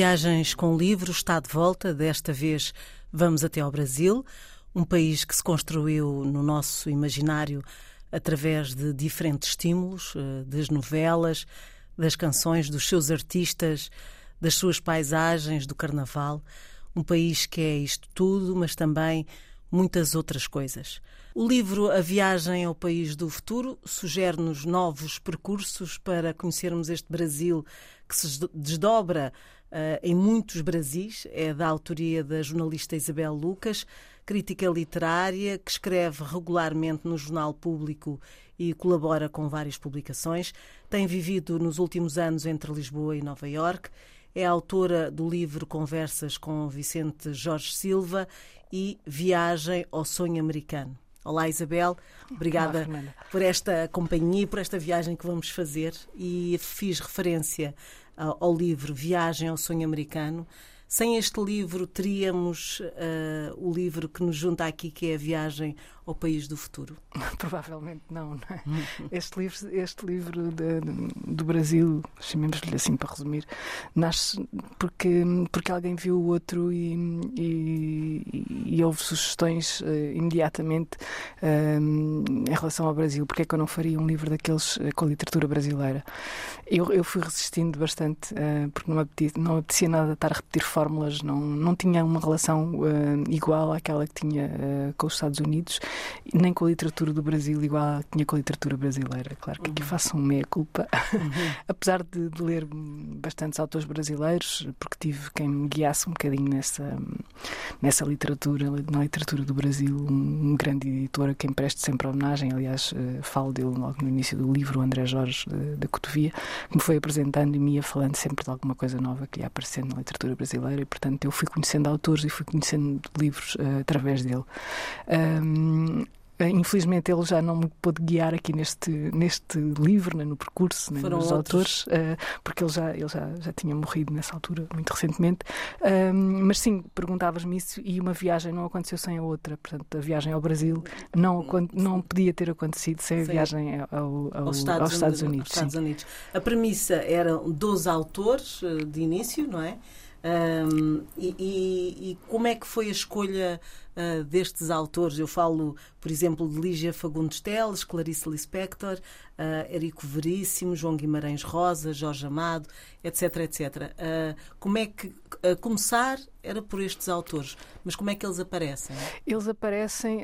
Viagens com Livro está de volta. Desta vez vamos até ao Brasil, um país que se construiu no nosso imaginário através de diferentes estímulos, eh, das novelas, das canções, dos seus artistas, das suas paisagens, do carnaval. Um país que é isto tudo, mas também muitas outras coisas. O livro A Viagem ao País do Futuro sugere-nos novos percursos para conhecermos este Brasil que se desdobra em muitos Brasis. É da autoria da jornalista Isabel Lucas, crítica literária, que escreve regularmente no Jornal Público e colabora com várias publicações. Tem vivido nos últimos anos entre Lisboa e Nova Iorque. É autora do livro Conversas com Vicente Jorge Silva e Viagem ao Sonho Americano. Olá Isabel, obrigada Olá, por esta companhia, por esta viagem que vamos fazer. E fiz referência ao livro Viagem ao Sonho Americano. Sem este livro, teríamos uh, o livro que nos junta aqui, que é a Viagem ao País do Futuro? Provavelmente não. não é? este livro, este livro de, do Brasil, chamemos-lhe assim para resumir, nasce porque, porque alguém viu o outro e, e, e houve sugestões uh, imediatamente uh, em relação ao Brasil. Porque é que eu não faria um livro daqueles uh, com a literatura brasileira? Eu, eu fui resistindo bastante, porque não me, apetecia, não apetecia nada estar a repetir fórmulas, não, não tinha uma relação igual àquela que tinha com os Estados Unidos nem com a literatura do Brasil igual tinha com a literatura brasileira. Claro que aqui uhum. faço um meia-culpa, uhum. apesar de, de, ler bastantes autores brasileiros, porque tive quem me guiasse um bocadinho nessa, nessa literatura, na literatura do Brasil, um, um grande editor a quem presto sempre homenagem. Aliás, uh, falo dele logo no início do livro, o André Jorge da Cotovia, que me foi apresentando e me ia falando sempre de alguma coisa nova que ia aparecendo na literatura brasileira, e portanto eu fui conhecendo autores e fui conhecendo livros uh, através dele. Um, Infelizmente ele já não me pôde guiar aqui neste, neste livro, né, no percurso, né, nos autores, uh, porque ele, já, ele já, já tinha morrido nessa altura, muito recentemente. Uh, mas sim, perguntavas-me isso e uma viagem não aconteceu sem a outra. Portanto, a viagem ao Brasil não, não podia ter acontecido sem a viagem ao, ao, aos Estados, aos Estados Unidos. Estados Unidos. A premissa eram 12 autores eh, de início, não é? Um, e, e, e, como é que foi a escolha uh, destes autores? Eu falo, por exemplo, de Lígia Fagundes Teles, Clarice Lispector, uh, Érico Veríssimo, João Guimarães Rosa, Jorge Amado, etc, etc. Uh, como é que começar era por estes autores, mas como é que eles aparecem? Eles aparecem.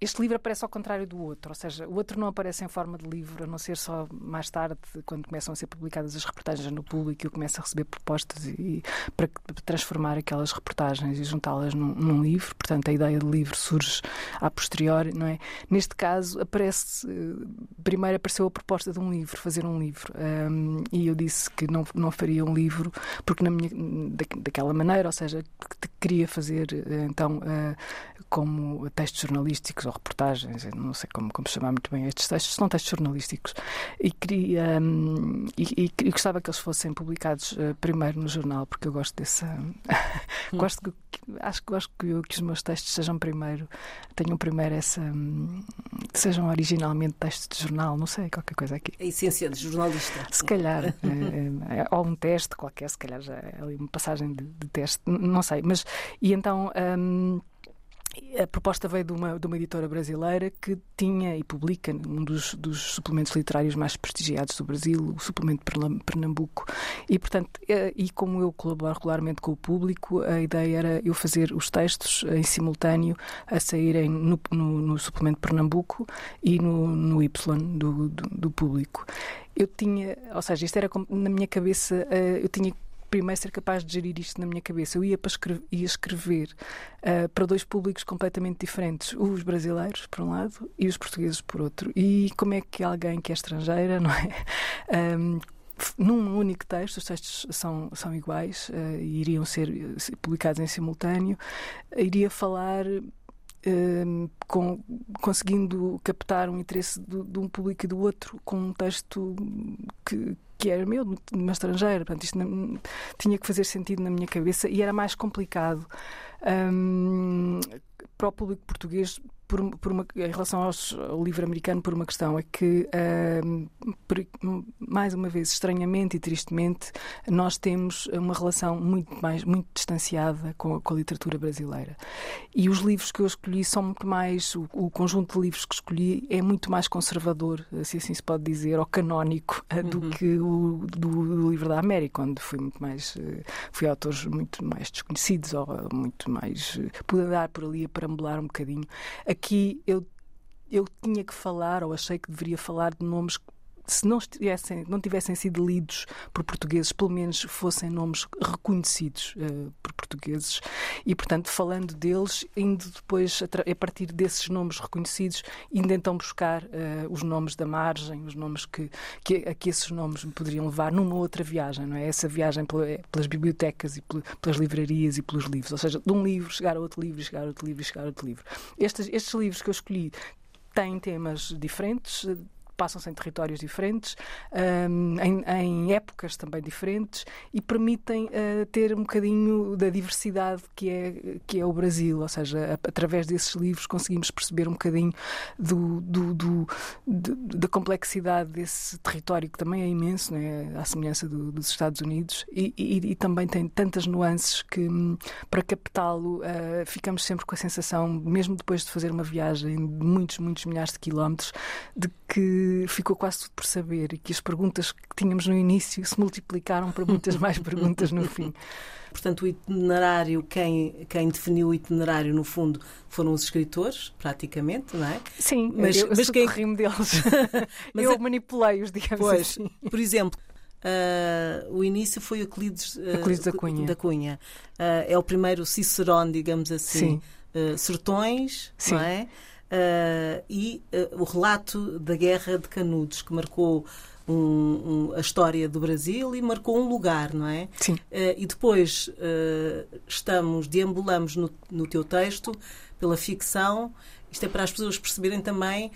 Este livro aparece ao contrário do outro, ou seja, o outro não aparece em forma de livro, a não ser só mais tarde, quando começam a ser publicadas as reportagens no público, eu começo a receber propostas e, para transformar aquelas reportagens e juntá-las num, num, livro. Portanto, a ideia de livro surge a posteriori, não é? Neste caso, aparece. Primeiro apareceu a proposta de um livro, fazer um livro, um, e eu disse que não, não faria um livro, porque na minha, da, daquela maneira, ou seja, que queria fazer então uh, como textos jornalísticos ou reportagens, não sei como, como chamar muito bem estes textos, são textos jornalísticos, e queria um, e, e, gostava que eles fossem publicados primeiro no jornal, porque eu gosto dessa. gosto que, acho que gosto que, que, os meus textos sejam primeiro, tenham primeiro essa. Um, sejam originalmente textos de jornal, não sei, qualquer coisa aqui. A essência de jornalista. Se calhar. é, é, ou um teste qualquer, se calhar já é ali uma passagem de, de teste, não sei. Mas, e então. Um, a proposta veio de uma, de uma editora brasileira que tinha e publica um dos, dos, suplementos literários mais prestigiados do Brasil, o suplemento Pernambuco. E, portanto, eh, e como eu colaboro regularmente com o público, a ideia era eu fazer os textos em simultâneo a saírem no, no, no suplemento Pernambuco e no, no Y do, do, do público eu tinha, ou seja, isto era na minha cabeça, eh, eu tinha primeiro ser capaz de gerir isto na minha cabeça. Eu ia, para escrever, ia escrever uh, para dois públicos completamente diferentes, os brasileiros, por um lado, e os portugueses, por outro. E como é que alguém que é estrangeira, não é? Um, num único texto, os textos são, são iguais uh, e iriam ser publicados em simultâneo, iria falar com, conseguindo captar um interesse do, de um público e do outro com um texto que, que era meu, de uma estrangeira. Portanto, isto não, tinha que fazer sentido na minha cabeça e era mais complicado um, para o público português por, por uma, em relação aos, ao livro americano por uma questão, é que, uh, por, mais uma vez, estranhamente e tristemente, nós temos uma relação muito mais muito distanciada com, com a literatura brasileira. E os livros que eu escolhi são muito mais, o, o, conjunto de livros que escolhi é muito mais conservador, se assim se pode dizer, ou canónico, uh, do uhum. que o do, do, livro da América, onde fui muito mais, uh, fui autores muito mais desconhecidos, ou muito mais, pude andar por ali a perambular um bocadinho aqui eu, eu tinha que falar, ou achei que deveria falar de nomes se não, estivessem, não tivessem sido lidos por portugueses, pelo menos fossem nomes reconhecidos uh, por portugueses. E, portanto, falando deles, indo depois, a, partir desses nomes reconhecidos, indo então buscar uh, os nomes da margem, os nomes que, que, a que esses nomes me poderiam levar numa outra viagem, não é? Essa viagem pelas bibliotecas e pelas livrarias e pelos livros. Ou seja, de um livro chegar a outro livro, chegar a outro livro, chegar a outro livro. Estes, estes livros que eu escolhi têm temas diferentes, passam-se em territórios diferentes, um, em, em, épocas também diferentes e permitem uh, ter um bocadinho da diversidade que é, que é o Brasil. Ou seja, através desses livros conseguimos perceber um bocadinho do, do, do de, da complexidade desse território que também é imenso, né? à semelhança do, dos Estados Unidos, e, e, e, também tem tantas nuances que hum, para captá-lo uh, ficamos sempre com a sensação, mesmo depois de fazer uma viagem de muitos, muitos milhares de quilómetros, de que ficou quase tudo por saber e que as perguntas que tínhamos no início se multiplicaram para muitas mais perguntas no fim. Portanto, o itinerário, quem, quem definiu o itinerário, no fundo, foram os escritores, praticamente, não é? Sim, mas, eu, mas quem rimo deles. mas eu é... manipulei-os, digamos pois, assim. Por exemplo, Uh, o início foi Euclides, uh, Euclides da Cunha. Da Cunha. Uh, é o primeiro Cicerone, digamos assim. Sim. sertões, Sim. não é? Uh, e uh, o relato da Guerra de Canudos, que marcou um, um, a história do Brasil e marcou um lugar, não é? Sim. Uh, e depois estamos, deambulamos no, no teu texto pela ficção. Isto é para as pessoas perceberem também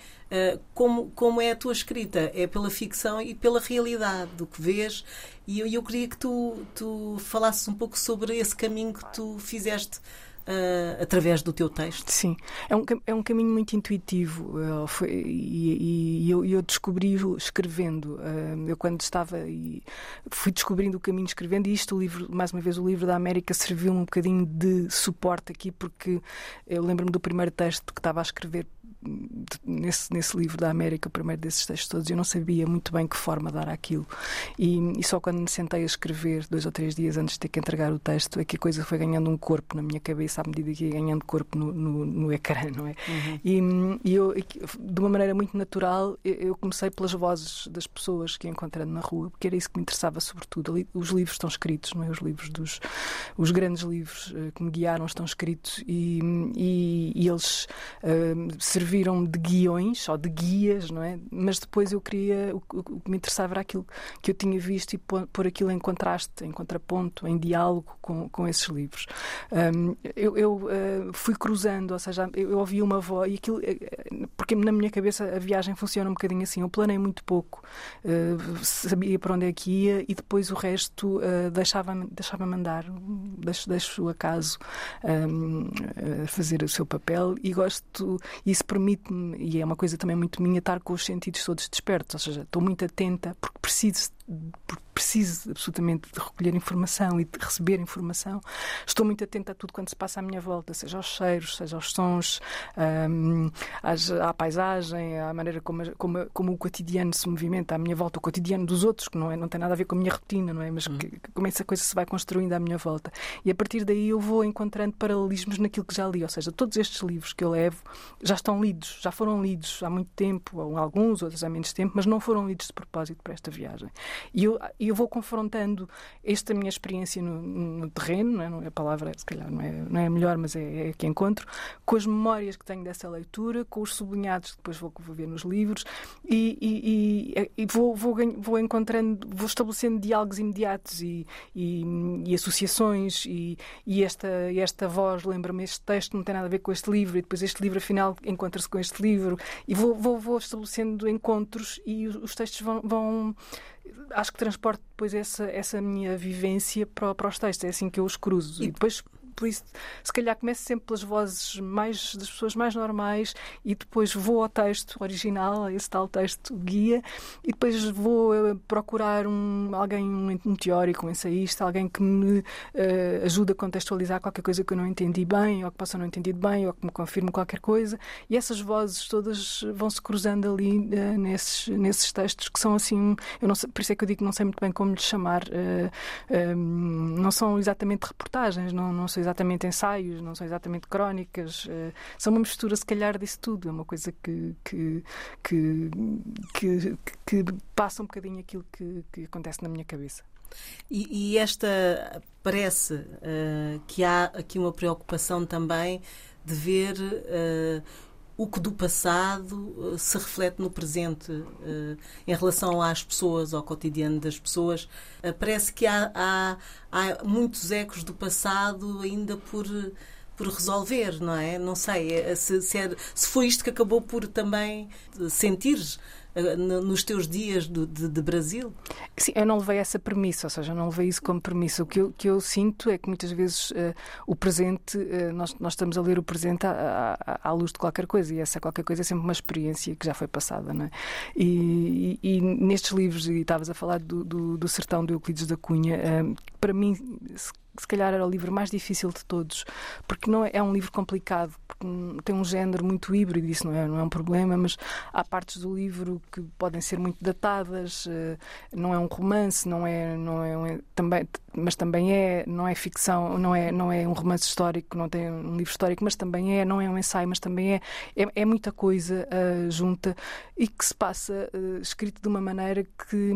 como, como é a tua escrita. É pela ficção e pela realidade do que vês. E eu, eu queria que tu, tu falasses um pouco sobre esse caminho que tu fizeste uh, através do teu texto? Sim, é um, é um caminho muito intuitivo uh, foi, e, e eu, eu, descobri escrevendo. Uh, eu, quando estava e fui descobrindo o caminho escrevendo, e isto, o livro, mais uma vez, o livro da América serviu um bocadinho de suporte aqui, porque eu lembro-me do primeiro texto que estava a escrever nesse, nesse livro da América, o primeiro desses textos todos, eu não sabia muito bem que forma dar aquilo. E, e, só quando me sentei a escrever, dois ou três dias antes de ter que entregar o texto, é que a coisa foi ganhando um corpo na minha cabeça à medida que ia ganhando corpo no, no, no ecrã, não é? Uhum. E, e, eu, de uma maneira muito natural, eu comecei pelas vozes das pessoas que ia encontrando na rua, porque era isso que me interessava sobretudo. Os livros estão escritos, não é? Os livros dos. Os grandes livros eh, que me guiaram estão escritos e, e, e eles uh, serviram serviram de guiões ou de guias, não é? Mas depois eu queria, o, o que me interessava era aquilo que eu tinha visto e pôr, aquilo em contraste, em contraponto, em diálogo com, com esses livros. Um, eu, eu uh, fui cruzando, ou seja, eu, eu ouvi uma voz e aquilo, eh, porque na minha cabeça a viagem funciona um bocadinho assim. Eu planei muito pouco, uh, sabia para onde é que ia e depois o resto uh, deixava-me deixava andar, deixo, deixo o acaso um, fazer o seu papel e gosto, isso permite-me, e é uma coisa também muito minha, estar com os sentidos todos despertos, ou seja, estou muito atenta porque preciso preciso absolutamente de recolher informação e de receber informação. Estou muito atenta a tudo quando se passa à minha volta, seja aos cheiros, seja aos sons, um, às, à paisagem, à maneira como, como, como, o cotidiano se movimenta à minha volta, o cotidiano dos outros, que não, é, não tem nada a ver com a minha rotina, não é? Mas que, que, como essa coisa se vai construindo à minha volta. E a partir daí eu vou encontrando paralelismos naquilo que já li, ou seja, todos estes livros que eu levo já estão lidos, já foram lidos há muito tempo, alguns, outros há menos tempo, mas não foram lidos de propósito para esta viagem. E eu, eu vou confrontando esta minha experiência no, no terreno, não é? a palavra se calhar não é, não é a melhor, mas é, é que encontro, com as memórias que tenho dessa leitura, com os sublinhados que depois vou, vou ver nos livros e, e, e, e vou, vou, vou, encontrando, vou estabelecendo diálogos imediatos e, associações e, esta, esta voz lembra-me este texto não tem nada a ver com este livro e depois este livro afinal encontra-se com este livro e vou, vou, vou estabelecendo encontros e os textos vão, vão acho que transporto depois essa, essa minha vivência para, para os textos. É assim que eu os cruzo. E, e depois por isso, se calhar começo sempre pelas vozes mais das pessoas mais normais e depois vou ao texto original, a esse tal texto guia, e depois vou uh, procurar um, alguém, um, um, teórico, um ensaísta, alguém que me uh, ajude a contextualizar qualquer coisa que eu não entendi bem, ou que possa não entendido bem, ou que me confirme qualquer coisa, e essas vozes todas vão se cruzando ali uh, nesses, nesses textos que são assim, eu não sei, por isso é que eu digo que não sei muito bem como lhes chamar, não são exatamente reportagens, não, não são exatamente ensaios, não são exatamente crónicas, são uma mistura, se calhar, disso tudo. É uma coisa que, que, que, que, que passa um bocadinho aquilo que, que acontece na minha cabeça. E, e esta parece uh, que há aqui uma preocupação também de ver uh, o que do passado uh, se reflete no presente em relação às pessoas, ao cotidiano das pessoas. parece que há, há, há muitos ecos do passado ainda por por resolver, não é? Não sei se, se, é, se foi isto que acabou por também sentires eh, nos teus dias de, de, de, Brasil? Sim, eu não levei essa premissa, ou seja, não levei isso como premissa. O que eu, que eu sinto é que muitas vezes uh, o presente, uh, nós, nós estamos a ler o presente à, à, à, luz de qualquer coisa e essa qualquer coisa é sempre uma experiência que já foi passada, não é? E, e, e nestes livros, e estavas a falar do, do, do Sertão do Euclides da Cunha, uh, para mim, se se calhar era o livro mais difícil de todos, porque não é, é um livro complicado, porque tem um género muito híbrido, isso não é, não é um problema, mas há partes do livro que podem ser muito datadas, eh, não é um romance, não é, não é, também, mas também é, não é ficção, não é, não é um romance histórico, não tem um livro histórico, mas também é, não é um ensaio, mas também é, é, é muita coisa uh, junta e que se passa uh, escrito de uma maneira que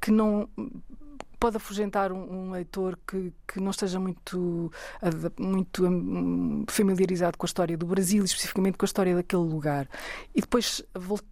que não pode afugentar um, um leitor que, que não esteja muito, muito um, familiarizado com a história do Brasil, especificamente com a história daquele lugar. E depois,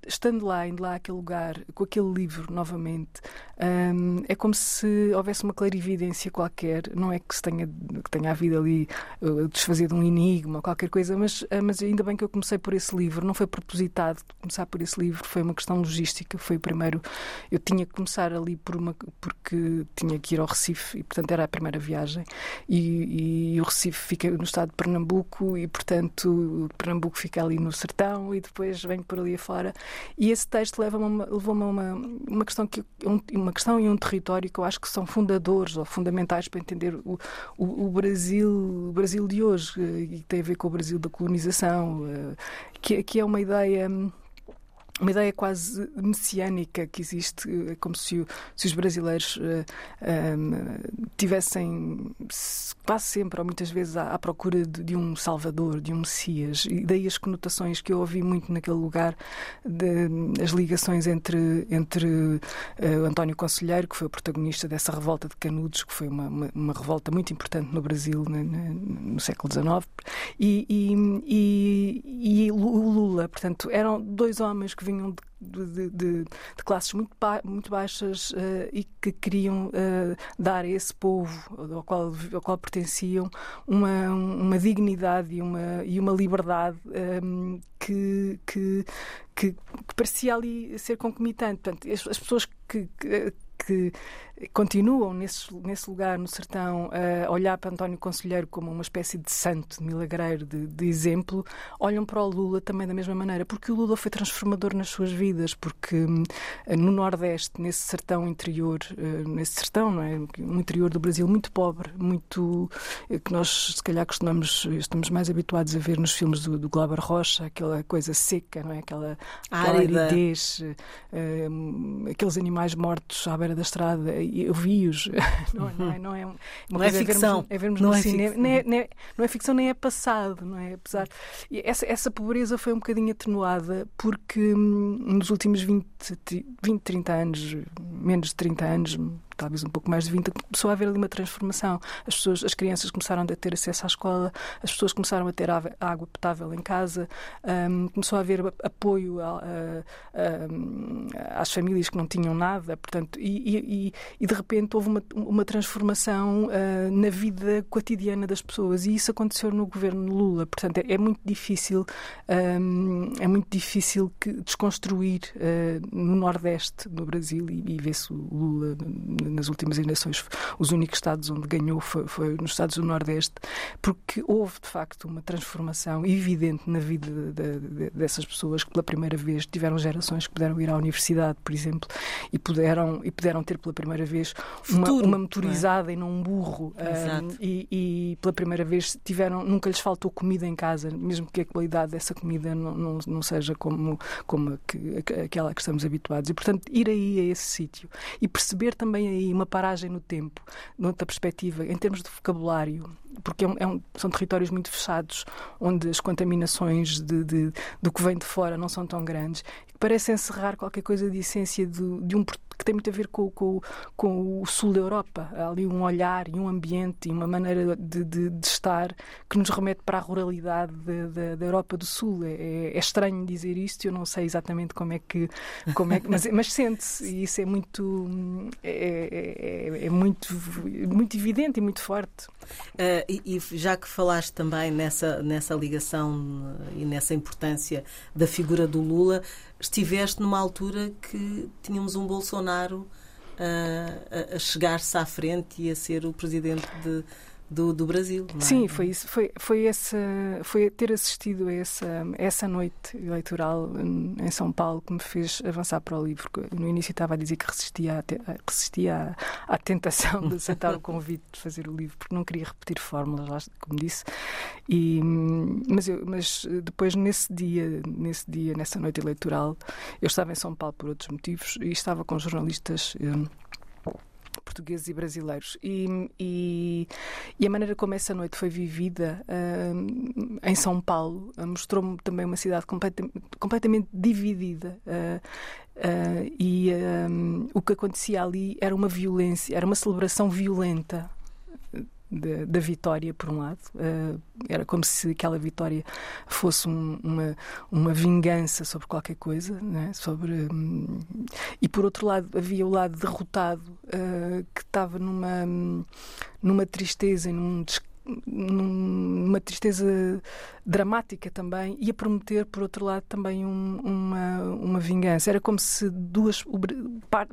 estando lá, indo lá àquele lugar, com aquele livro novamente, um, é como se houvesse uma clarividência qualquer. Não é que, se tenha, que tenha havido ali uh, desfazer de um enigma, qualquer coisa, mas, uh, mas ainda bem que eu comecei por esse livro. Não foi propositado começar por esse livro, foi uma questão logística. Foi o primeiro. Eu tinha que começar ali por uma, porque tinha que ir ao Recife e, portanto, era a primeira viagem. E, e o Recife fica no estado de Pernambuco e, portanto, Pernambuco fica ali no sertão e depois vem por ali afora. E esse texto levou-me a uma, uma questão que uma questão e um território que eu acho que são fundadores ou fundamentais para entender o, o, o Brasil, o Brasil de hoje eh, e que tem a ver com o Brasil da colonização, eh, que, que é uma ideia uma ideia quase messiânica que existe, é como se, se os brasileiros uh, eh, um, ehm, tivessem quase sempre ou muitas vezes à, à procura de, de, um Salvador, de um Messias. E daí as conotações que eu ouvi muito naquele lugar, de, as ligações entre, entre uh, António Conselheiro, que foi o protagonista dessa revolta de Canudos, que foi uma, uma, uma revolta muito importante no Brasil no, no século XIX, e, e, e, e o Lula. Portanto, eram dois homens que vinham de de, de, de, classes muito, ba muito baixas uh, e que queriam uh, dar a esse povo ao qual, ao qual pertenciam uma, uma dignidade e uma, e uma liberdade um, ehm, que, que, que, que, parecia ali ser concomitante. Portanto, as, as pessoas que, que que continuam nesse, nesse lugar no sertão a olhar para António Conselheiro como uma espécie de santo, milagreiro, de, de, exemplo, olham para o Lula também da mesma maneira, porque o Lula foi transformador nas suas vidas, porque hum, no Nordeste, nesse sertão interior, uh, nesse sertão, não é? Um interior do Brasil muito pobre, muito eh, que nós se calhar costumamos, estamos mais habituados a ver nos filmes do, do Glauber Rocha, aquela coisa seca, não é? Aquela, aquela aridez, aqueles animais mortos à beira da estrada eu vi-os. Não, é, não, é, não é, não é ficção. É vermos, é vermos não, é cinema, nem é, nem não é ficção nem é passado, não é? Apesar. E essa, essa pobreza foi um bocadinho atenuada porque hum, nos últimos 20, 20, 30 anos, menos de 30 anos, talvez um pouco mais de 20, começou a haver ali uma transformação. As pessoas, as crianças começaram a ter acesso à escola, as pessoas começaram a ter água potável em casa, um, começou a haver apoio a, a, a, às famílias que não tinham nada, portanto, e, e, e de repente houve uma, uma transformação uh, na vida cotidiana das pessoas e isso aconteceu no governo Lula. Portanto, é, é muito difícil, um, é muito difícil que desconstruir uh, no Nordeste do Brasil e, e vê-se o Lula nas últimas eleições, os únicos estados onde ganhou foi, foi nos estados do Nordeste, porque houve de facto uma transformação evidente na vida de, de, dessas pessoas que pela primeira vez tiveram gerações que puderam ir à universidade, por exemplo, e puderam, e puderam ter pela primeira vez uma, uma motorizada é? e não um burro. Um, e, e, pela primeira vez tiveram, nunca lhes faltou comida em casa, mesmo que a qualidade dessa comida não, não, não seja como, como que, aquela que estamos habituados. E, portanto, ir aí a esse sítio e perceber também aí uma paragem no tempo, noutra perspectiva, em termos de vocabulário, porque é um, é um, são territórios muito fechados, onde as contaminações de, de, do que vem de fora não são tão grandes, parece encerrar qualquer coisa de essência de, de um que tem muito a ver com, com, com, o sul da Europa. Há ali um olhar e um ambiente e uma maneira de, de, de estar que nos remete para a ruralidade da Europa do Sul. É, é, é, estranho dizer isto, eu não sei exatamente como é que. Como é, mas mas sente-se e isso é muito. É, é, é, é muito, muito evidente e muito forte. Uh, e, e, já que falaste também nessa, nessa ligação e nessa importância da figura do Lula, estiveste numa altura que tínhamos um Bolsonaro uh, a, a chegar-se à frente e a ser o presidente de, do, do Brasil. É? Sim, foi isso. Foi, foi, essa, foi ter assistido a essa, essa noite eleitoral em São Paulo que me fez avançar para o livro. No início estava a dizer que resistia, a, resistia à, à tentação de aceitar o convite de fazer o livro, porque não queria repetir fórmulas, como disse. E, mas, eu, mas depois, nesse dia, nesse dia, nessa noite eleitoral, eu estava em São Paulo por outros motivos e estava com jornalistas. Um, portugueses e brasileiros. E, e, e, a maneira como essa noite foi vivida uh, em São Paulo uh, mostrou-me também uma cidade completamente, completamente dividida. Uh, e o que acontecia ali era uma violência, era uma celebração violenta da, da, vitória, por um lado. Uh, era como se aquela vitória fosse um, uma, uma vingança sobre qualquer coisa, né? sobre, um, e por outro lado havia o lado derrotado uh, que estava numa, numa tristeza e num numa tristeza dramática também e a prometer, por outro lado, também um, uma, uma vingança. Era como se duas,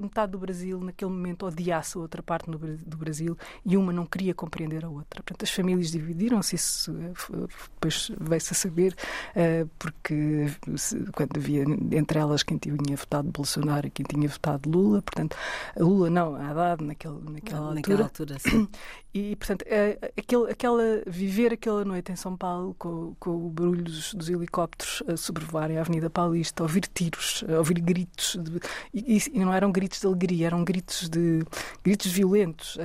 metade do Brasil, naquele momento, odiasse a outra parte do Brasil e uma não queria compreender a outra. Portanto, as famílias dividiram-se, isso eh, depois veio-se a saber, uh, porque quando havia entre elas quem tinha votado Bolsonaro e quem tinha votado Lula, portanto, Lula não, Haddad naquele, naquela, naquela altura. altura e, portanto, uh, aquele, aquela, viver aquela noite em São Paulo com, com o barulho dos, dos, helicópteros a sobrevoarem a Avenida Paulista, ouvir tiros, ouvir gritos, de, e, e, não eram gritos de alegria, eram gritos de gritos violentos uh,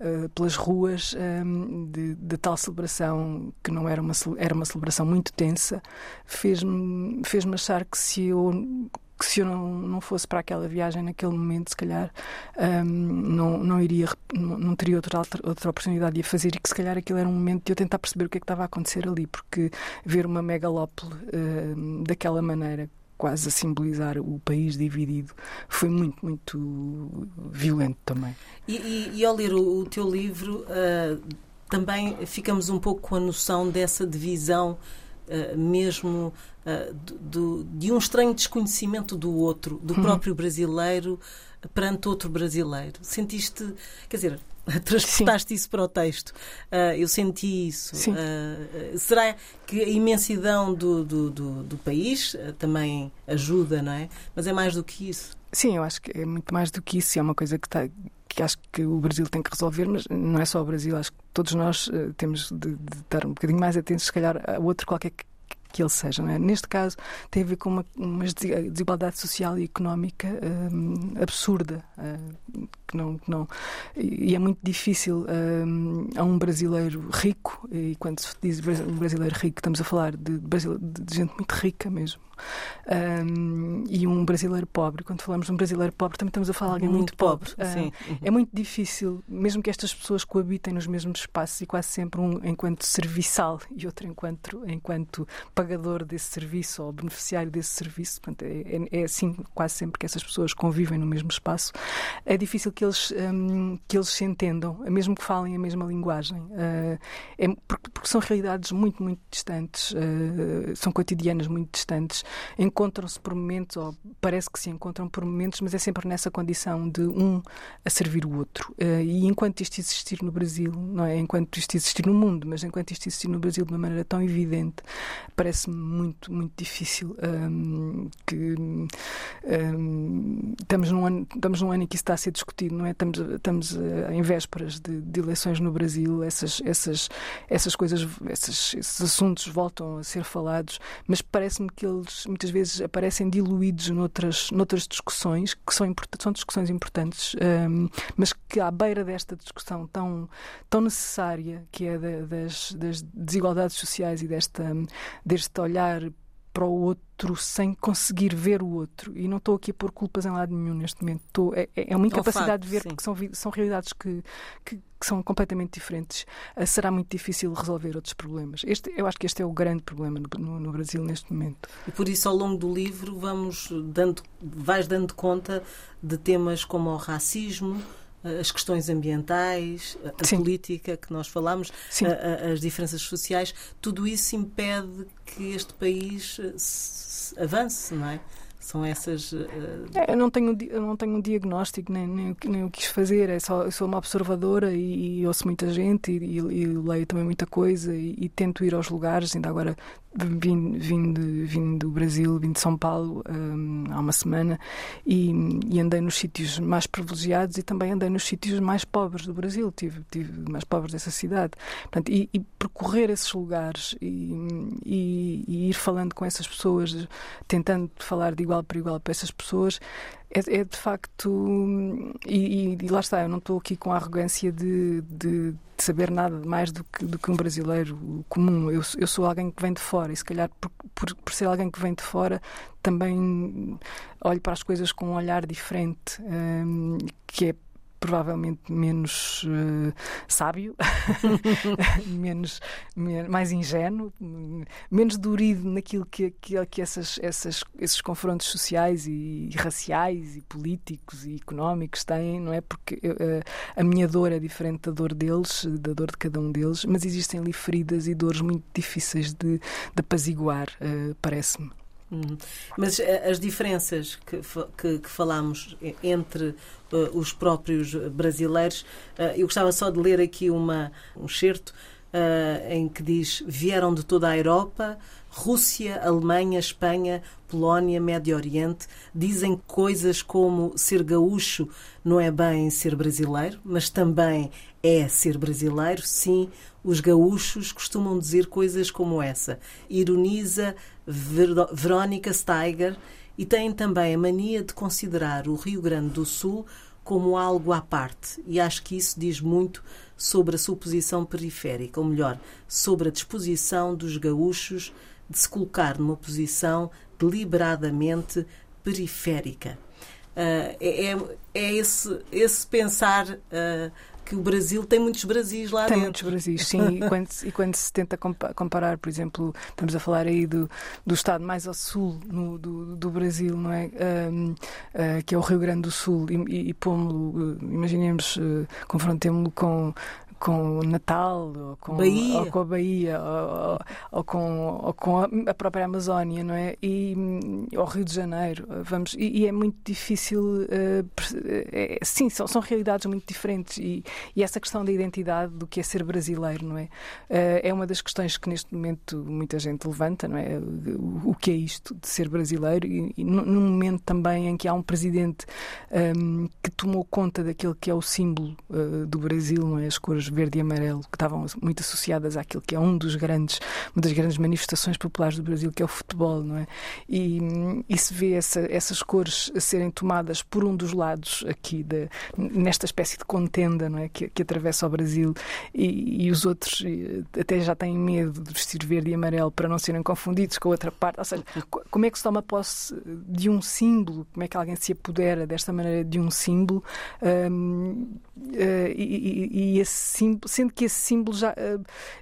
uh, pelas ruas um, de, de, tal celebração que não era uma era uma celebração muito tensa, fez-me fez-me achar que se eu que se eu não, não fosse para aquela viagem naquele momento, se calhar um, não, não iria, não, não teria outra, outra oportunidade de a fazer e que se calhar aquilo era um momento de eu tentar perceber o que é que estava a acontecer ali, porque ver uma megalópole um, daquela maneira quase a simbolizar o país dividido, foi muito, muito violento também. E, e, e ao ler o, o teu livro, uh, também ficamos um pouco com a noção dessa divisão Uh, mesmo uh, do, de um estranho desconhecimento do outro, do uhum. próprio brasileiro perante outro brasileiro. Sentiste, quer dizer, transportaste Sim. isso para o texto. Uh, eu senti isso. será que a imensidão do, do, do, do país também ajuda, não é? Mas é mais do que isso. Sim, eu acho que é muito mais do que isso. É uma coisa que está que acho que o Brasil tem que resolver, mas não é só o Brasil, acho que todos nós uh, temos de, de, estar um bocadinho mais atentos, se calhar, a outro qualquer que ele seja. É? Neste caso, tem a ver com uma, uma desigualdade social e económica um, absurda. Que não, que não, e é muito difícil a um brasileiro rico, e quando se diz brasileiro rico, estamos a falar de, de gente muito rica mesmo. Um, e um brasileiro pobre. Quando falamos de um brasileiro pobre, também estamos a falar de alguém muito, muito pobre. pobre. Uh, é muito difícil, mesmo que estas pessoas coabitem nos mesmos espaços e quase sempre um enquanto serviçal e outro enquanto, enquanto pagador desse serviço ou beneficiário desse serviço, portanto, é, é, é, assim quase sempre que essas pessoas convivem no mesmo espaço, é difícil que eles, um, que eles se entendam, mesmo que falem a mesma linguagem. Uh, é, porque, porque, são realidades muito, muito distantes, uh, são cotidianas muito distantes, encontram-se por momentos, ou parece que se encontram por momentos, mas é sempre nessa condição de um a servir o outro. Uh, e enquanto isto existir no Brasil, não é? Enquanto isto existir no mundo, mas enquanto isto existir no Brasil de uma maneira tão evidente, parece-me muito, muito difícil um, que um, estamos, num ano, estamos num ano em que isso está a ser discutido, não é? Estamos, estamos uh, em vésperas de, de, eleições no Brasil, essas, essas, essas coisas, esses, esses assuntos voltam a ser falados, mas parece-me que eles muitas vezes aparecem diluídos noutras, noutras discussões, que são, são discussões importantes, um, mas que à beira desta discussão tão, tão necessária, que é das, das desigualdades sociais e desta, deste olhar para o outro sem conseguir ver o outro. E não estou aqui a pôr culpas em lado nenhum neste momento. Estou, é, é uma incapacidade de ver, sim. porque são, são realidades que, que, que, são completamente diferentes. Uh, será muito difícil resolver outros problemas. Este, eu acho que este é o grande problema no, no, no, Brasil neste momento. E por isso, ao longo do livro, vamos dando, vais dando conta de temas como o racismo, as questões ambientais, a Sim. política que nós falamos, a, a, as diferenças sociais, tudo isso impede que este país avance, não é? São essas. Uh... É, eu, não tenho, eu não tenho um diagnóstico, nem, nem, nem o quis fazer. É só, eu sou uma observadora e, e ouço muita gente e, e, e, leio também muita coisa e, tento ir aos lugares. Ainda agora vim, vim, de, vim do Brasil, vim de São Paulo um, há uma semana e, andei nos sítios mais privilegiados e também andei nos sítios mais pobres do Brasil, tive, tive mais pobres dessa cidade. Portanto, e, percorrer esses lugares e, ir falando com essas pessoas, tentando falar de igual para igual para essas pessoas, é, é de facto. E, e, lá está, eu não estou aqui com a arrogância de, de, de, saber nada mais do que, do que um brasileiro comum. Eu, eu sou alguém que vem de fora e, se calhar, por, por, por, ser alguém que vem de fora, também olho para as coisas com um olhar diferente, um, que é provavelmente menos uh, sábio, menos, mais ingênuo, menos durido naquilo que, que, que essas, essas, esses confrontos sociais e, e, raciais e políticos e económicos têm, não é? Porque uh, a minha dor é diferente da dor deles, da dor de cada um deles, mas existem ali feridas e dores muito difíceis de, de apaziguar, uh, parece-me. Uhum. Mas uh, as diferenças que, que, que falamos entre uh, os próprios brasileiros, uh, eu gostava só de ler aqui uma, um certo em que diz: vieram de toda a Europa, Rússia, Alemanha, Espanha, Polónia, Médio Oriente, dizem coisas como ser gaúcho não é bem ser brasileiro, mas também é ser brasileiro, sim. Os gaúchos costumam dizer coisas como essa. Ironiza Ver Verónica Steiger e tem também a mania de considerar o Rio Grande do Sul como algo à parte. E acho que isso diz muito sobre a sua posição periférica, ou melhor, sobre a disposição dos gaúchos de se colocar numa posição deliberadamente periférica. Uh, é, é esse, esse pensar uh, que o Brasil tem muitos Brasis lá tem dentro. Tem muitos Brasis, sim. e, quando, e quando se tenta comparar, por exemplo, estamos a falar aí do, do estado mais ao sul no, do, do Brasil, não é? Um, uh, que é o Rio Grande do Sul, e, e, e pomos-lo, imaginemos, uh, confrontemos-lo com com o Natal, ou com, Bahia. Ou com a Bahia, ou, ou, com, ou com a própria Amazónia, não é? E ao Rio de Janeiro, vamos, e, e é muito difícil, uh, é, sim, são, são realidades muito diferentes e, e, essa questão da identidade do que é ser brasileiro, não é? Uh, é uma das questões que neste momento muita gente levanta, não é? O, o que é isto de ser brasileiro e, e num momento também em que há um presidente um, que tomou conta daquilo que é o símbolo uh, do Brasil, não é? As cores verde e amarelo, que estavam muito associadas àquilo que é um dos grandes, uma das grandes manifestações populares do Brasil, que é o futebol, não é? E, e se vê essa, essas cores a serem tomadas por um dos lados aqui, de, nesta espécie de contenda, não é? Que, que atravessa o Brasil, e, e os outros até já têm medo de vestir verde e amarelo para não serem confundidos com a outra parte. Ou seja, como é que se toma posse de um símbolo? Como é que alguém se apodera desta maneira de um símbolo? Um, uh, e, e, e esse símbolo, sendo que esse símbolo já, eh,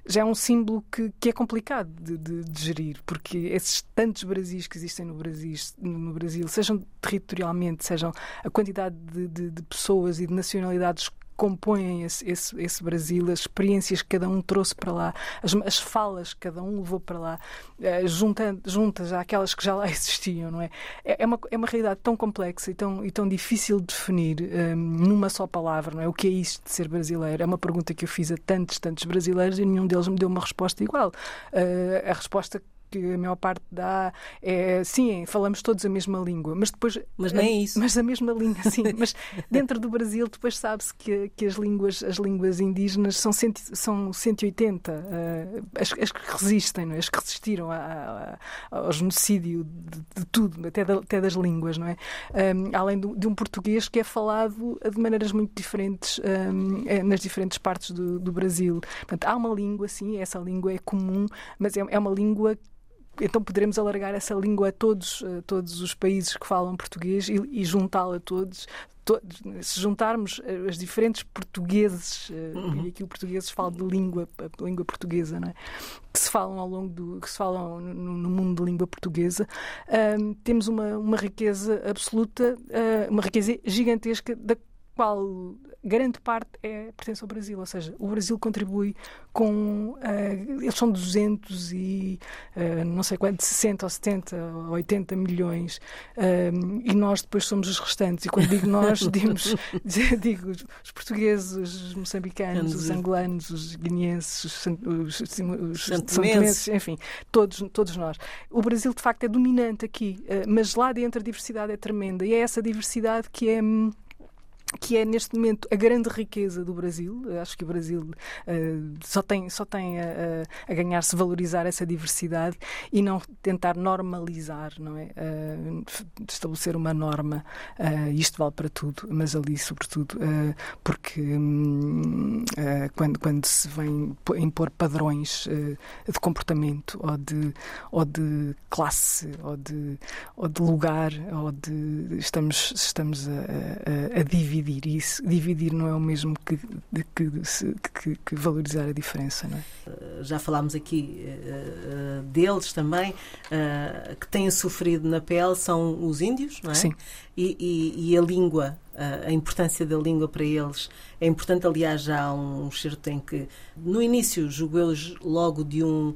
já é um símbolo que, que é complicado de, de, de, gerir, porque esses tantos Brasis que existem no Brasil, no Brasil sejam territorialmente, sejam a quantidade de, de, pessoas e de nacionalidades compõem esse, esse, esse, Brasil, as experiências que cada um trouxe para lá, as, as falas que cada um levou para lá, uh, junta, juntas àquelas que já lá existiam, não é? É, é uma, é uma realidade tão complexa e tão, e tão difícil de definir um, ehm, numa só palavra, não é? O que é isto de ser brasileiro? É uma pergunta que eu fiz a tantos, tantos brasileiros e nenhum deles me deu uma resposta igual. Uh, a resposta que a maior parte dá é sim, falamos todos a mesma língua, mas depois. Mas nem é isso. Mas a mesma língua, sim. mas dentro do Brasil, depois sabe-se que, que as, línguas, as línguas indígenas são, cento, são 180, uh, as, as que resistem, não é? as que resistiram a, a, ao genocídio de, de tudo, até, da, até, das línguas, não é? Um, além de, de, um português que é falado de maneiras muito diferentes um, é, nas diferentes partes do, do Brasil. Portanto, há uma língua, sim, essa língua é comum, mas é, é uma língua então poderemos alargar essa língua a todos, a todos os países que falam português e, e juntá-la a todos, todos. Se juntarmos eh, as diferentes portugueses, eh, uhum. e aqui o português fala de língua, língua portuguesa, não é? que se falam ao longo do que se falam no, no mundo de língua portuguesa, temos uma, uma riqueza absoluta, uh, uma riqueza gigantesca da qual grande parte é, pertence ao Brasil, ou seja, o Brasil contribui com, uh, eles são 200 e uh, não sei quanto, 60 ou 70 ou 80 milhões uh, e nós depois somos os restantes, e quando digo nós, dimos, digo os portugueses, os moçambicanos, os angolanos, os guineenses, os, os, os, santomenses, enfim, todos, todos nós. O Brasil, de facto, é dominante aqui, mas lá dentro a diversidade é tremenda, e é essa diversidade que é que é neste momento a grande riqueza do Brasil. Acho que o Brasil uh, só tem, só tem a, a, ganhar-se valorizar essa diversidade e não tentar normalizar, não é? Uh, estabelecer uma norma. Uh, isto vale para tudo, mas ali, sobretudo, porque um, quando, quando se vem impor padrões de comportamento ou de, ou de classe ou de, ou de lugar ou de estamos, estamos a, a, a dividir dividir. E isso, dividir não é o mesmo que, que, que, que valorizar a diferença. Não é? Eh, já falámos aqui uh, deles também, uh, que têm sofrido na pele, são os índios, não é? Sim. E, e, e a língua, uh, a importância da língua para eles é importante. Aliás, já há um certo em que, no início, julgo eu logo de um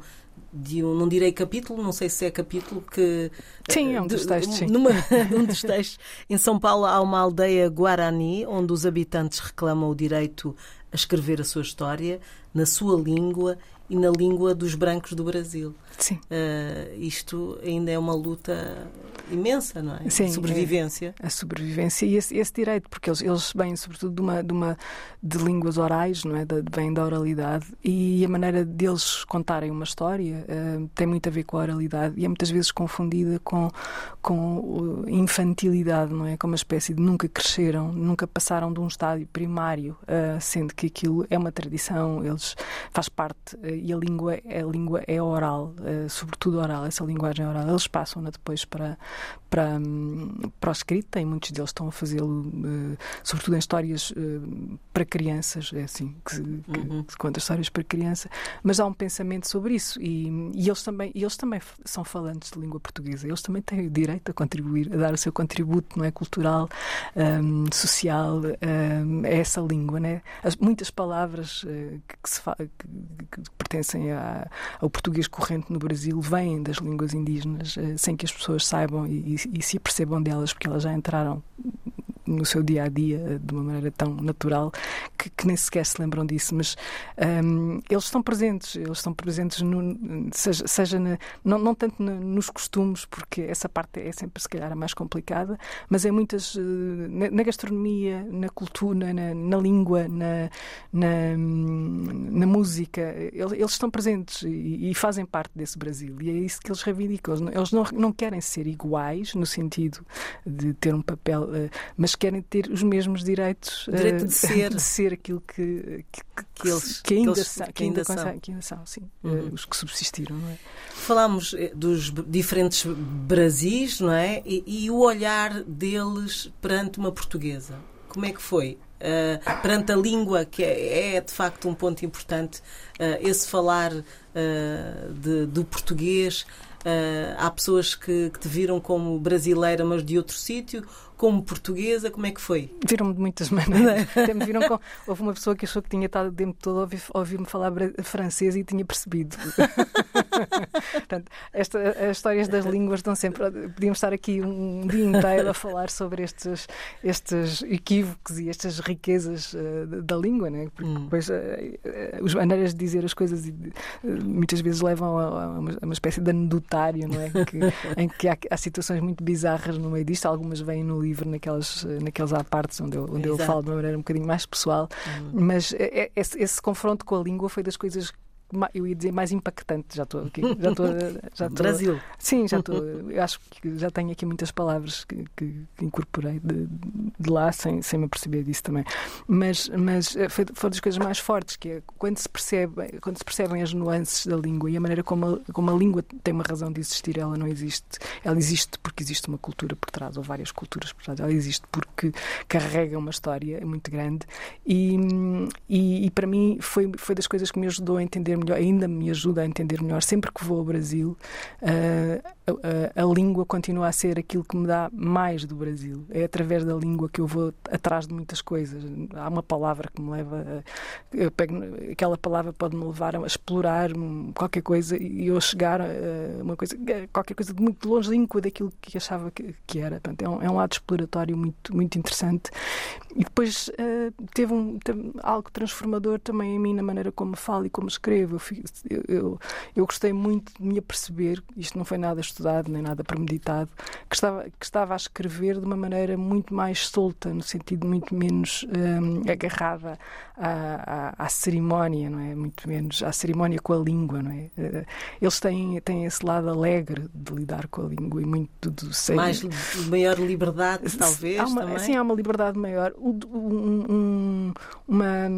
de um, não direi capítulo, não sei se é capítulo que. Sim, é um dos textos. Sim. Numa, um dos textos. Em São Paulo há uma aldeia Guarani, onde os habitantes reclamam o direito a escrever a sua história na sua língua e na língua dos brancos do Brasil. Sim. Uh, isto ainda é uma luta imensa, não é? Sim, a sobrevivência. É a sobrevivência e esse, esse, direito, porque eles, eles vêm sobretudo de uma, de uma de línguas orais, não é? De, vêm da oralidade e a maneira deles contarem uma história uh, tem muito a ver com a oralidade e é muitas vezes confundida com, com infantilidade, não é? Com uma espécie de nunca cresceram, nunca passaram de um estádio primário, uh, sendo que aquilo é uma tradição, eles faz parte e a língua, a língua é oral eh, sobretudo oral, essa linguagem oral. Eles passam-na depois para, para, para a escrita e muitos deles estão a fazê-lo, uh, sobretudo em histórias uh, para crianças, é assim, que, uhum. que, se conta histórias para criança, mas há um pensamento sobre isso e, e, eles, também, eles também são falantes de língua portuguesa, eles também têm o direito a contribuir, a dar o seu contributo não é, cultural, um, social, um, a essa língua. Né? As, muitas palavras que, que, se que, que pertencem a, ao português corrente no Brasil vêm das línguas indígenas, sem que as pessoas saibam e, e, se apercebam delas, porque elas já entraram no seu dia a dia de uma maneira tão natural que, que nem sequer se lembram disso. Mas um, eles estão presentes, eles estão presentes, no, seja, seja na, não, não tanto na, nos costumes, porque essa parte é sempre, se calhar, a mais complicada, mas é muitas. Eh, na, na gastronomia, na cultura, na, na língua, na, na, na música, eles, eles, estão presentes e, e, fazem parte desse Brasil. E é isso que eles reivindicam. Eles não, não querem ser iguais, no sentido de ter um papel, eh, mas querem ter os mesmos direitos. Direito de ser. de ser aquilo que, que, que eles que ainda, que eles, são, que ainda, são. que ainda são, sim. Uhum. os que subsistiram, não é? Falámos eh, dos diferentes Brasis, não é? E, e o olhar deles perante uma portuguesa. Como é que foi? uh, perante a língua, que é, é, de facto um ponto importante, uh, esse falar uh, de, do português. há pessoas que, que te viram como brasileira, mas de outro sítio, como portuguesa, como é que foi? Viram-me de muitas maneiras. Viram com... Houve uma pessoa que achou que tinha estado dentro todo, ouviu-me falar francês e tinha percebido. Portanto, esta, as histórias das línguas estão sempre. Podíamos estar aqui um dia inteiro a falar sobre estes, estes equívocos e estas riquezas uh, da língua, né? porque hum. depois uh, as maneiras de dizer as coisas uh, muitas vezes levam a, a, uma, a, uma, espécie de anedotário, não é? Que, em que há, há situações muito bizarras no meio disto, algumas vêm no livro naquelas, naqueles apartes onde, eu, onde eu falo de uma maneira um bocadinho mais pessoal, uhum. mas é, é, esse, esse, confronto com a língua foi das coisas eu ia dizer mais impactante, já estou aqui. Já estou, já estou, Brasil. Sim, já estou. Eu acho que já tenho aqui muitas palavras que, que incorporei de, de, lá sem, sem me perceber disso também. Mas, mas eh, foi, foi das coisas mais fortes, que é quando se, percebe, quando se percebem as nuances da língua e a maneira como a, como a língua tem uma razão de existir, ela não existe. Ela existe porque existe uma cultura por trás, ou várias culturas por trás. Ela existe porque carrega uma história muito grande e, e, e para mim foi, foi das coisas que me ajudou a entender entender melhor, ainda me ajuda a entender melhor. Sempre que vou ao Brasil, uh, a, a, a, língua continua a ser aquilo que me dá mais do Brasil. É através da língua que eu vou atrás de muitas coisas. Há uma palavra que me leva. A, eu pego, aquela palavra pode me levar a explorar qualquer coisa e eu chegar a uma coisa, qualquer coisa de muito longínqua daquilo que achava que, que era. Portanto, é, um, é um lado exploratório muito, muito interessante. E depois uh, teve, um, teve algo transformador também em mim na maneira como falo e como escrevo eu, eu, eu gostei muito de me aperceber, isto não foi nada estudado nem nada premeditado, que estava, que estava a escrever de uma maneira muito mais solta, no sentido muito menos um, agarrada à, à, à, cerimónia, não é? Muito menos à cerimónia com a língua, não é? Eh, eles têm, têm esse lado alegre de lidar com a língua e muito do sei. Mais maior liberdade, talvez. Há uma. Sim, há uma liberdade maior. Um, um, uma,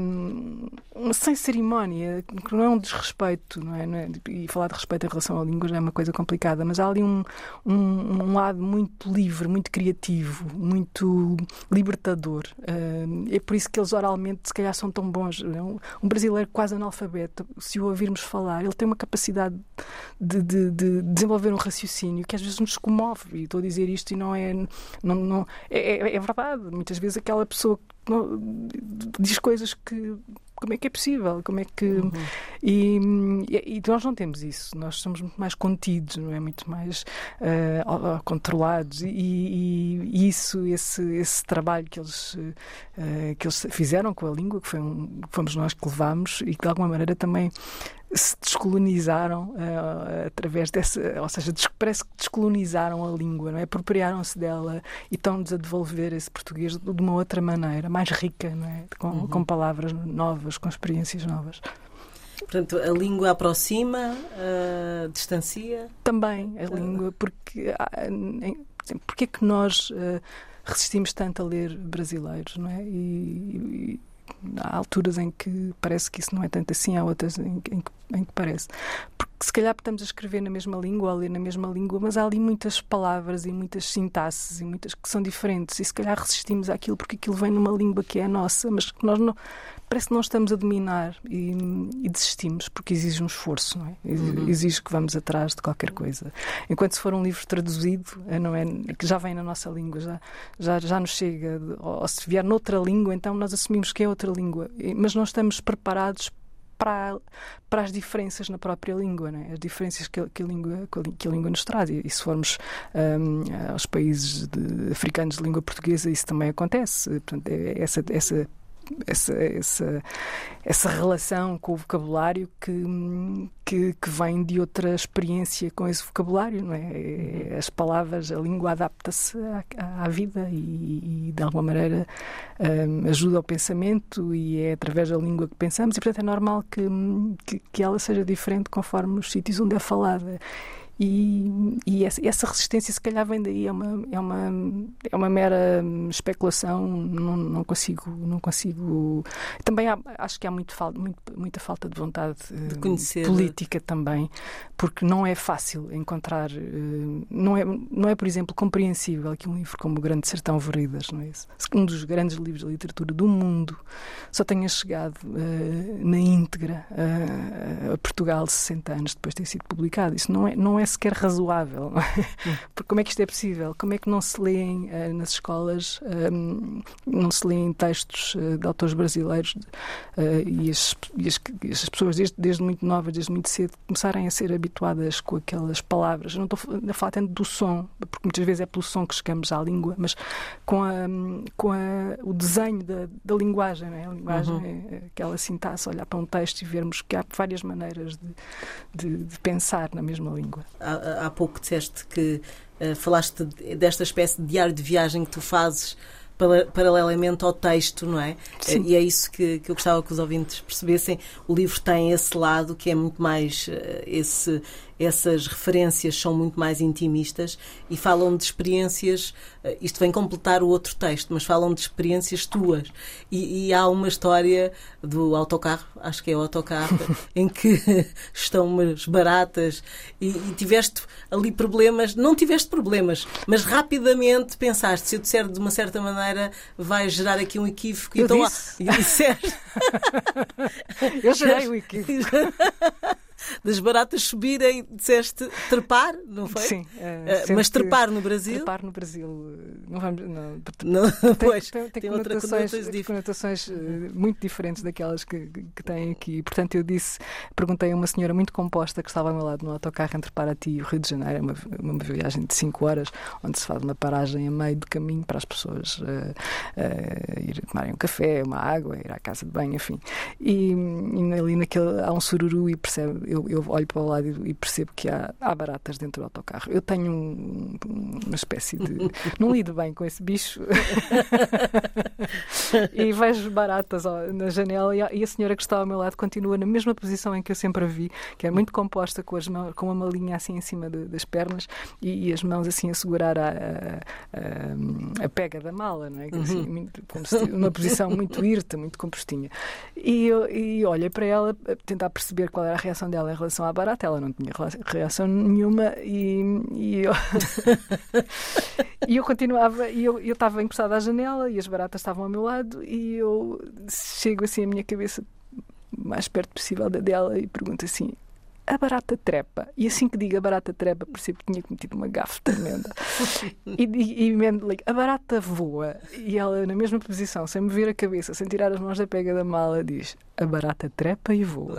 uma sem cerimónia, que não é um desrespeito, não é? Não é? E falar de respeito em relação à língua já é uma coisa complicada, mas há ali um, um, um lado muito livre, muito criativo, muito libertador. Uh, é por isso que eles oralmente, se calhar, são tão bons. É? Um brasileiro quase analfabeto, se o ouvirmos falar, ele tem uma capacidade de, de, de desenvolver um raciocínio que às vezes nos comove. E estou a dizer isto e não é. Não, não, é, é, é verdade. Muitas vezes aquela pessoa diz coisas que como é que é possível? Como é que. Uhum. E, e, nós não temos isso. Nós somos muito mais contidos, não é? Muito mais uh, controlados. E, e, e, isso, esse, esse trabalho que eles, uh, que eles fizeram com a língua, que foi um, fomos nós que levámos e que de alguma maneira também se descolonizaram uh, através dessa, ou seja, parece que descolonizaram a língua, não é? Apropriaram-se dela e estão-nos a devolver esse português de uma outra maneira, mais rica, não é? Com, uhum. com palavras novas, com experiências novas. Portanto, a língua aproxima, uh, distancia? Também, a língua, porque porque é que nós uh, resistimos tanto a ler brasileiros, não é? E, há alturas em que parece que isso não é tanto assim, há outras em, em, em que parece. Porque se calhar estamos a escrever na mesma língua, a ler na mesma língua, mas há ali muitas palavras e muitas sintaxes e muitas que são diferentes. E se calhar resistimos àquilo porque aquilo vem numa língua que é a nossa, mas que nós não, parece que não estamos a dominar e, e desistimos porque exige um esforço, não é? Uhum. Exige que vamos atrás de qualquer coisa. Enquanto se for um livro traduzido, eh, não é, que já vem na nossa língua, já, já, já nos chega, ou, ou se vier noutra língua, então nós assumimos que é outra língua, mas não estamos preparados para, para as diferenças na própria língua, né? as diferenças que a, que a, língua, que a língua nos traz. E, e se formos um, aos países de, africanos de língua portuguesa, isso também acontece. Portanto, é, essa, essa essa, essa, essa relação com o vocabulário que, que, que, vem de outra experiência com esse vocabulário, não é? As palavras, a língua adapta-se à, à, vida e, e, de alguma maneira um, ajuda ao pensamento e é através da língua que pensamos e portanto é normal que, que, que ela seja diferente conforme os sítios onde é falada. E, e essa, essa, resistência, se calhar, vem daí. É uma, é uma, é uma mera especulação. Não, não consigo. Não consigo. Também há, acho que há muito, muito, muita falta de vontade de conhecer. política também, porque não é fácil encontrar. Não é, não é, por exemplo, compreensível que um livro como O Grande Sertão Veridas, não é isso? um dos grandes livros de literatura do mundo, só tenha chegado uh, na íntegra uh, a Portugal 60 anos depois de ter sido publicado. Isso não é, não é sequer razoável. É? Porque como é que isto é possível? Como é que não se leem uh, nas escolas, um, não se leem textos de autores brasileiros e as, e, as, e, as, pessoas, desde, desde muito novas, desde muito cedo, começarem a ser habituadas com aquelas palavras? Eu não estou a falar tanto do som, porque muitas vezes é pelo som que chegamos à língua, mas com, a, com a, o desenho da, da linguagem. É? A linguagem uhum. é aquela sintaxe, olhar para um texto e vermos que há várias maneiras de, de, de pensar na mesma língua. Há, há pouco disseste que uh, falaste desta espécie de diário de viagem que tu fazes paralelamente ao texto, não é? Sim. E é isso que, que eu gostava que os ouvintes percebessem. O livro tem esse lado que é muito mais uh, esse essas referências são muito mais intimistas e falam de experiências. Eh, isto vem completar o outro texto, mas falam de experiências tuas. E, e há uma história do autocarro, acho que é o autocarro, em que estão umas baratas e, e, tiveste ali problemas. Não tiveste problemas, mas rapidamente pensaste: se eu disser de uma certa maneira, vai gerar aqui um equívoco. Eu então, disse. E disseste. eu gerei o equívoco. das baratas subirem, disseste trepar, não foi? Sim. Uh, mas trepar no Brasil? Trepar no Brasil. Não vamos. Não, não tem, pois, tem, tem, tem conotações, tem conotações uh, muito diferentes daquelas que, que têm aqui. Portanto, eu disse, perguntei a uma senhora muito composta que estava ao meu lado no autocarro entre Paraty e o Rio de Janeiro, uma, uma viagem de 5 horas, onde se faz uma paragem a meio do caminho para as pessoas uh, ir tomarem um café, uma água, ir à casa de banho, enfim. E, e ali naquele, há um sururu e percebe eu, eu olho para o lado e percebo que há, há baratas dentro do autocarro. Eu tenho um, uma espécie de. não lido bem com esse bicho. e vejo baratas ó, na janela e a, e a, senhora que está ao meu lado continua na mesma posição em que eu sempre a vi, que é muito composta com, as mãos, com uma malinha assim em cima de, das pernas e, e, as mãos assim a segurar a, a, a pega da mala, não é? Assim, uhum. muito, uma posição muito irta, muito compostinha. E, eu, e olhei para ela tentar perceber qual era a reação dela dela em relação à barata, ela não tinha reação nenhuma e, e eu, e eu continuava, e eu estava encostada à janela e as baratas estavam ao meu lado e eu chego assim a minha cabeça mais perto possível da dela e pergunto assim a barata trepa. E assim que digo a barata trepa, percebo que tinha cometido uma gafe tremenda. e, e, e a barata voa. E ela, na mesma posição, sem mover a cabeça, sem tirar as mãos da pega da mala, diz: A barata trepa e voa.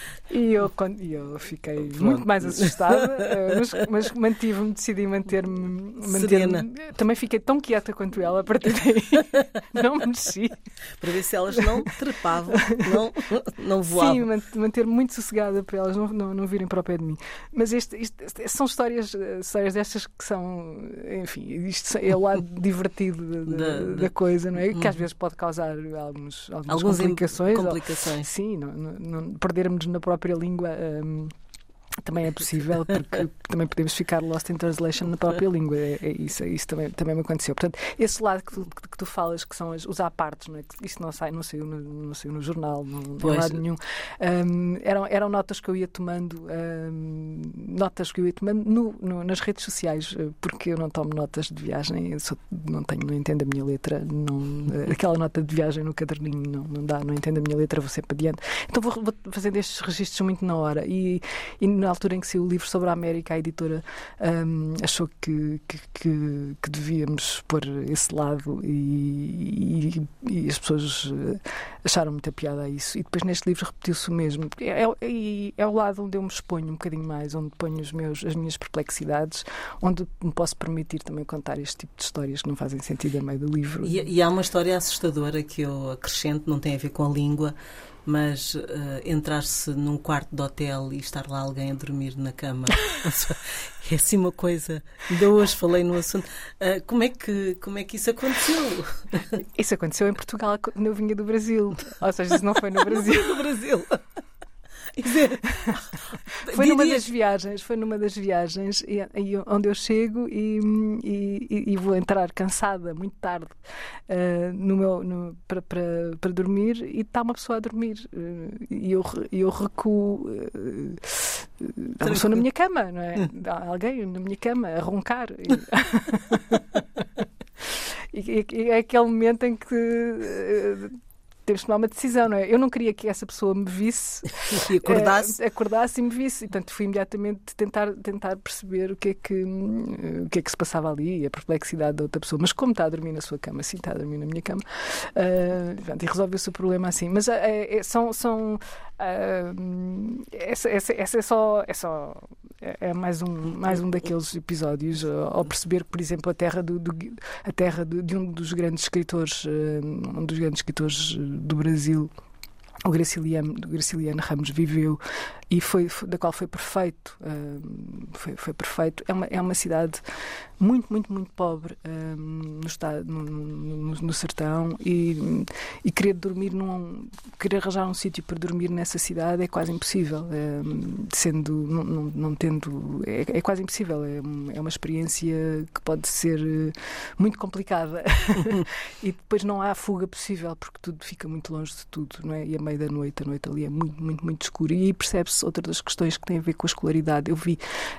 E eu, eu fiquei Pronto. muito mais assustada, eh, mas, mas mantive-me, decidi manter-me. Manter também fiquei tão quieta quanto ela a partir daí. Não me mexi. Para ver se elas não trepavam, não, não voavam. Sim, manter-me muito sossegada para elas não, não, não virem para o pé de mim. Mas este, isto, são histórias, eh, histórias destas que são. Enfim, isto é o lado divertido da, da, da, coisa, não é? Que às uhum. vezes pode causar alguns, algumas complicações. complicações. Ou, sim, não, não, não perdermos na própria própria língua. Um, também é possível, porque também podemos ficar lost in translation na própria língua. É, é isso, isso também, também me aconteceu. Portanto, esse lado que tu, que tu falas, que são as, os apartes, não é? isso não, sai, não, saiu no, não saiu no jornal, não, não lado nenhum. Um, eram, eram notas que eu ia tomando, um, notas que eu ia tomando no, no, nas redes sociais, eh, porque eu não tomo notas de viagem, sou, não tenho, não entendo a minha letra, não, eh, aquela nota de viagem no caderninho não, não dá, não entendo a minha letra, vou sempre adiante. Então vou, vou fazendo estes registros muito na hora. E, e na altura em que saiu o livro sobre a América, a editora um, achou que, que, que, devíamos pôr esse lado e, e, e, as pessoas eh, acharam muita piada a isso. E depois neste livro repetiu-se o mesmo. É, é, é o lado onde eu me exponho um bocadinho mais, onde ponho os meus, as minhas perplexidades, onde me posso permitir também contar este tipo de histórias que não fazem sentido a meio do livro. E, e há uma história assustadora que eu acrescento, não tem a ver com a língua, mas uh, entrar-se num quarto de hotel e estar lá alguém a dormir na cama é assim uma coisa. Ainda hoje falei no assunto. Uh, como, é que, como é que isso aconteceu? Isso aconteceu em Portugal quando eu vinha do Brasil. Ou seja, isso não foi no Brasil. no Brasil. foi numa das viagens, foi numa das viagens e, e onde eu chego e, e, e, vou entrar cansada muito tarde uh, no meu, no, para, para, para dormir e está uma pessoa a dormir uh, e eu, eu recuo. Uh, uma pessoa na minha cama, não é? Há alguém na minha cama a roncar. E, e, é aquele momento em que temos de tomar uma decisão, não é? Eu não queria que essa pessoa me visse, e acordasse. Uh, acordasse e me visse. E, portanto, fui imediatamente tentar, tentar perceber o que, é que, uh, o que é que se passava ali, a perplexidade da outra pessoa. Mas como está a dormir na sua cama, sim, está a dormir na minha cama, uh, e resolveu-se o problema assim. Mas é, são. são essa, essa, essa é só. É só é, é mais um, mais um daqueles episódios ao perceber que, por exemplo, a terra, do, do a terra de, de, um dos grandes escritores, um dos grandes escritores do Brasil, o Graciliano, Graciliano Ramos viveu e foi, da qual foi perfeito uh, foi, foi, perfeito. É uma, é uma cidade muito muito muito pobre uh, no, estado, no, no, no, sertão. E, e querer dormir num querer arranjar um sítio para dormir nessa cidade é quase impossível uh, sendo não, não, não tendo é, é, quase impossível. É, é uma experiência que pode ser muito complicada. E depois não há fuga possível porque tudo fica muito longe de tudo não é? E a meio da noite a noite ali é muito muito muito escuro e percebe-se outra das questões que tem a ver com a escolaridade. Eu vi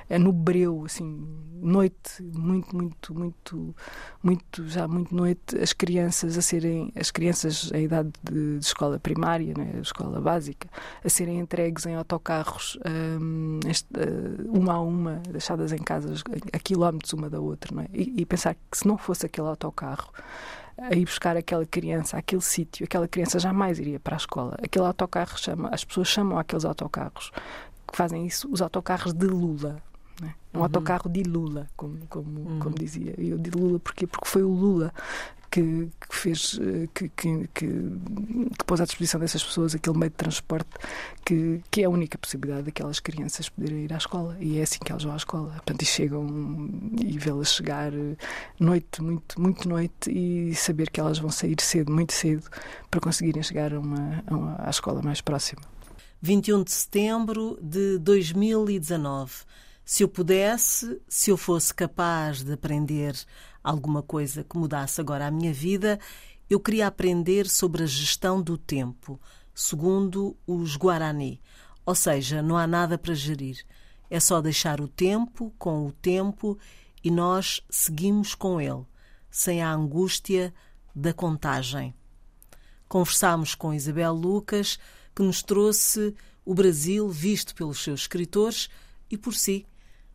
é no breu, assim, noite, muito, muito, muito, muito, já muito noite, as crianças a serem, as crianças em idade de, de escola primária, né, escola básica, a serem entregues em autocarros, um, este, uh, uma a uma, deixadas em casas a quilómetros uma da outra, é? e, e pensar que se não fosse aquele autocarro, a ir buscar aquela criança àquele sítio, aquela criança jamais iria para a escola. Aquele autocarro chama, as pessoas chamam aqueles autocarros que fazem isso os autocarros de Lula. Né? Um uhum. autocarro de Lula, como, como, uhum. como dizia. Eu de Lula porque Porque foi o Lula que, que fez, eh, que, que, que, pôs à disposição dessas pessoas aquele meio de transporte que, que é a única possibilidade daquelas crianças poderem ir à escola. E é assim que elas vão à escola. Portanto, e chegam e vê-las chegar eh, noite, muito, muito noite, e saber que elas vão sair cedo, muito cedo, para conseguirem chegar a uma, a uma, à escola mais próxima. 21 de setembro de 2019. Se eu pudesse, se eu fosse capaz de aprender alguma coisa que mudasse agora a minha vida, eu queria aprender sobre a gestão do tempo, segundo os Guarani. Ou seja, não há nada para gerir. É só deixar o tempo com o tempo e nós seguimos com ele, sem a angústia da contagem. Conversámos com Isabel Lucas, que nos trouxe o Brasil visto pelos seus escritores e por si,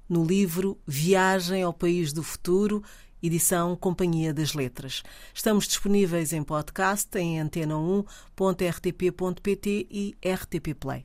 no livro Viagem ao País do Futuro edição Companhia das Letras. Estamos disponíveis em podcast em antena1.rtp.pt e RTP Play.